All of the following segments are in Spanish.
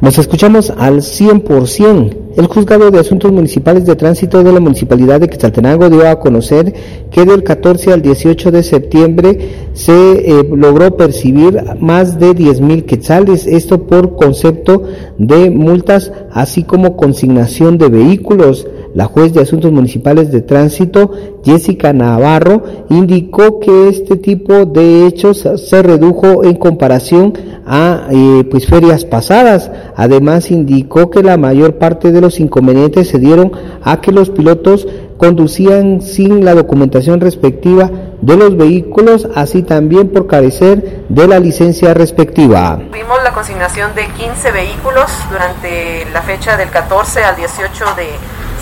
Nos escuchamos al 100%. El Juzgado de Asuntos Municipales de Tránsito de la Municipalidad de Quetzaltenango dio a conocer que del 14 al 18 de septiembre se eh, logró percibir más de 10 mil quetzales, esto por concepto de multas, así como consignación de vehículos. La juez de Asuntos Municipales de Tránsito, Jessica Navarro, indicó que este tipo de hechos se redujo en comparación a eh, pues ferias pasadas. Además indicó que la mayor parte de los inconvenientes se dieron a que los pilotos conducían sin la documentación respectiva de los vehículos, así también por carecer de la licencia respectiva. Tuvimos la consignación de 15 vehículos durante la fecha del 14 al 18 de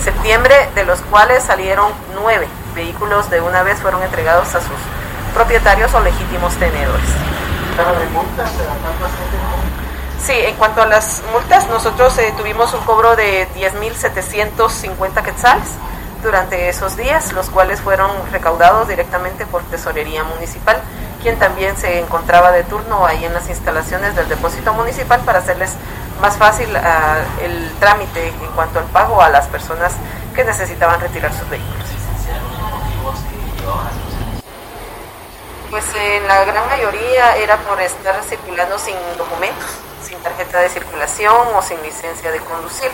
septiembre, de los cuales salieron 9 vehículos de una vez fueron entregados a sus propietarios o legítimos tenedores. Sí, en cuanto a las multas, nosotros eh, tuvimos un cobro de 10.750 quetzales durante esos días, los cuales fueron recaudados directamente por Tesorería Municipal, quien también se encontraba de turno ahí en las instalaciones del depósito municipal para hacerles más fácil ah, el trámite en cuanto al pago a las personas que necesitaban retirar sus vehículos. Pues en la gran mayoría era por estar circulando sin documentos, sin tarjeta de circulación o sin licencia de conducir.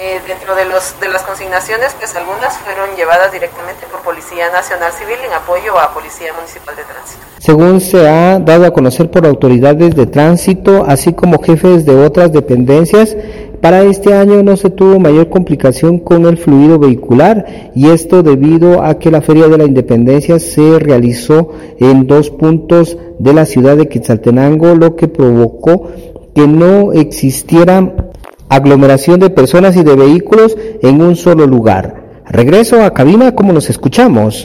Eh, dentro de, los, de las consignaciones, pues algunas fueron llevadas directamente por Policía Nacional Civil en apoyo a Policía Municipal de Tránsito. Según se ha dado a conocer por autoridades de tránsito, así como jefes de otras dependencias, para este año no se tuvo mayor complicación con el fluido vehicular y esto debido a que la Feria de la Independencia se realizó en dos puntos de la ciudad de Quetzaltenango, lo que provocó que no existiera aglomeración de personas y de vehículos en un solo lugar. Regreso a cabina como nos escuchamos.